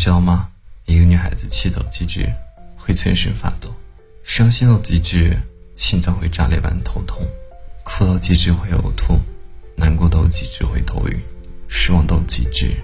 知道吗？一个女孩子气到极致，会全身发抖；伤心到极致，心脏会炸裂般头痛；哭到极致会呕吐；难过到极致会头晕；失望到极致。